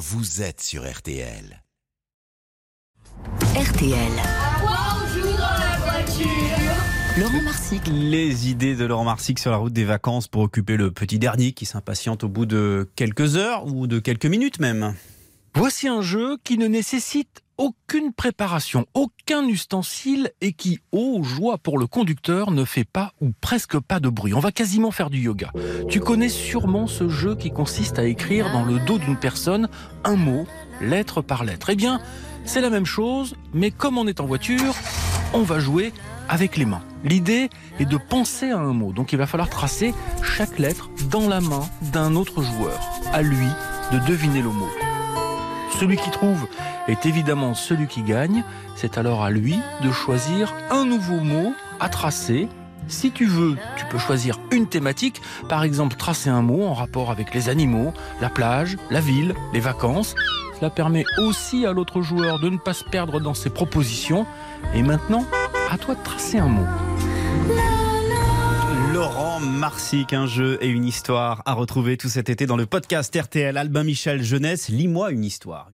vous êtes sur RTL. RTL. Laurent Marsic. Les idées de Laurent Marsic sur la route des vacances pour occuper le petit dernier qui s'impatiente au bout de quelques heures ou de quelques minutes même. Voici un jeu qui ne nécessite aucune préparation, aucun ustensile et qui, ô joie pour le conducteur, ne fait pas ou presque pas de bruit. On va quasiment faire du yoga. Tu connais sûrement ce jeu qui consiste à écrire dans le dos d'une personne un mot, lettre par lettre. Eh bien, c'est la même chose, mais comme on est en voiture, on va jouer avec les mains. L'idée est de penser à un mot, donc il va falloir tracer chaque lettre dans la main d'un autre joueur. À lui de deviner le mot. Celui qui trouve est évidemment celui qui gagne. C'est alors à lui de choisir un nouveau mot à tracer. Si tu veux, tu peux choisir une thématique, par exemple tracer un mot en rapport avec les animaux, la plage, la ville, les vacances. Cela permet aussi à l'autre joueur de ne pas se perdre dans ses propositions. Et maintenant, à toi de tracer un mot. Marsic, un jeu et une histoire à retrouver tout cet été dans le podcast RTL Albin Michel Jeunesse. Lis-moi une histoire.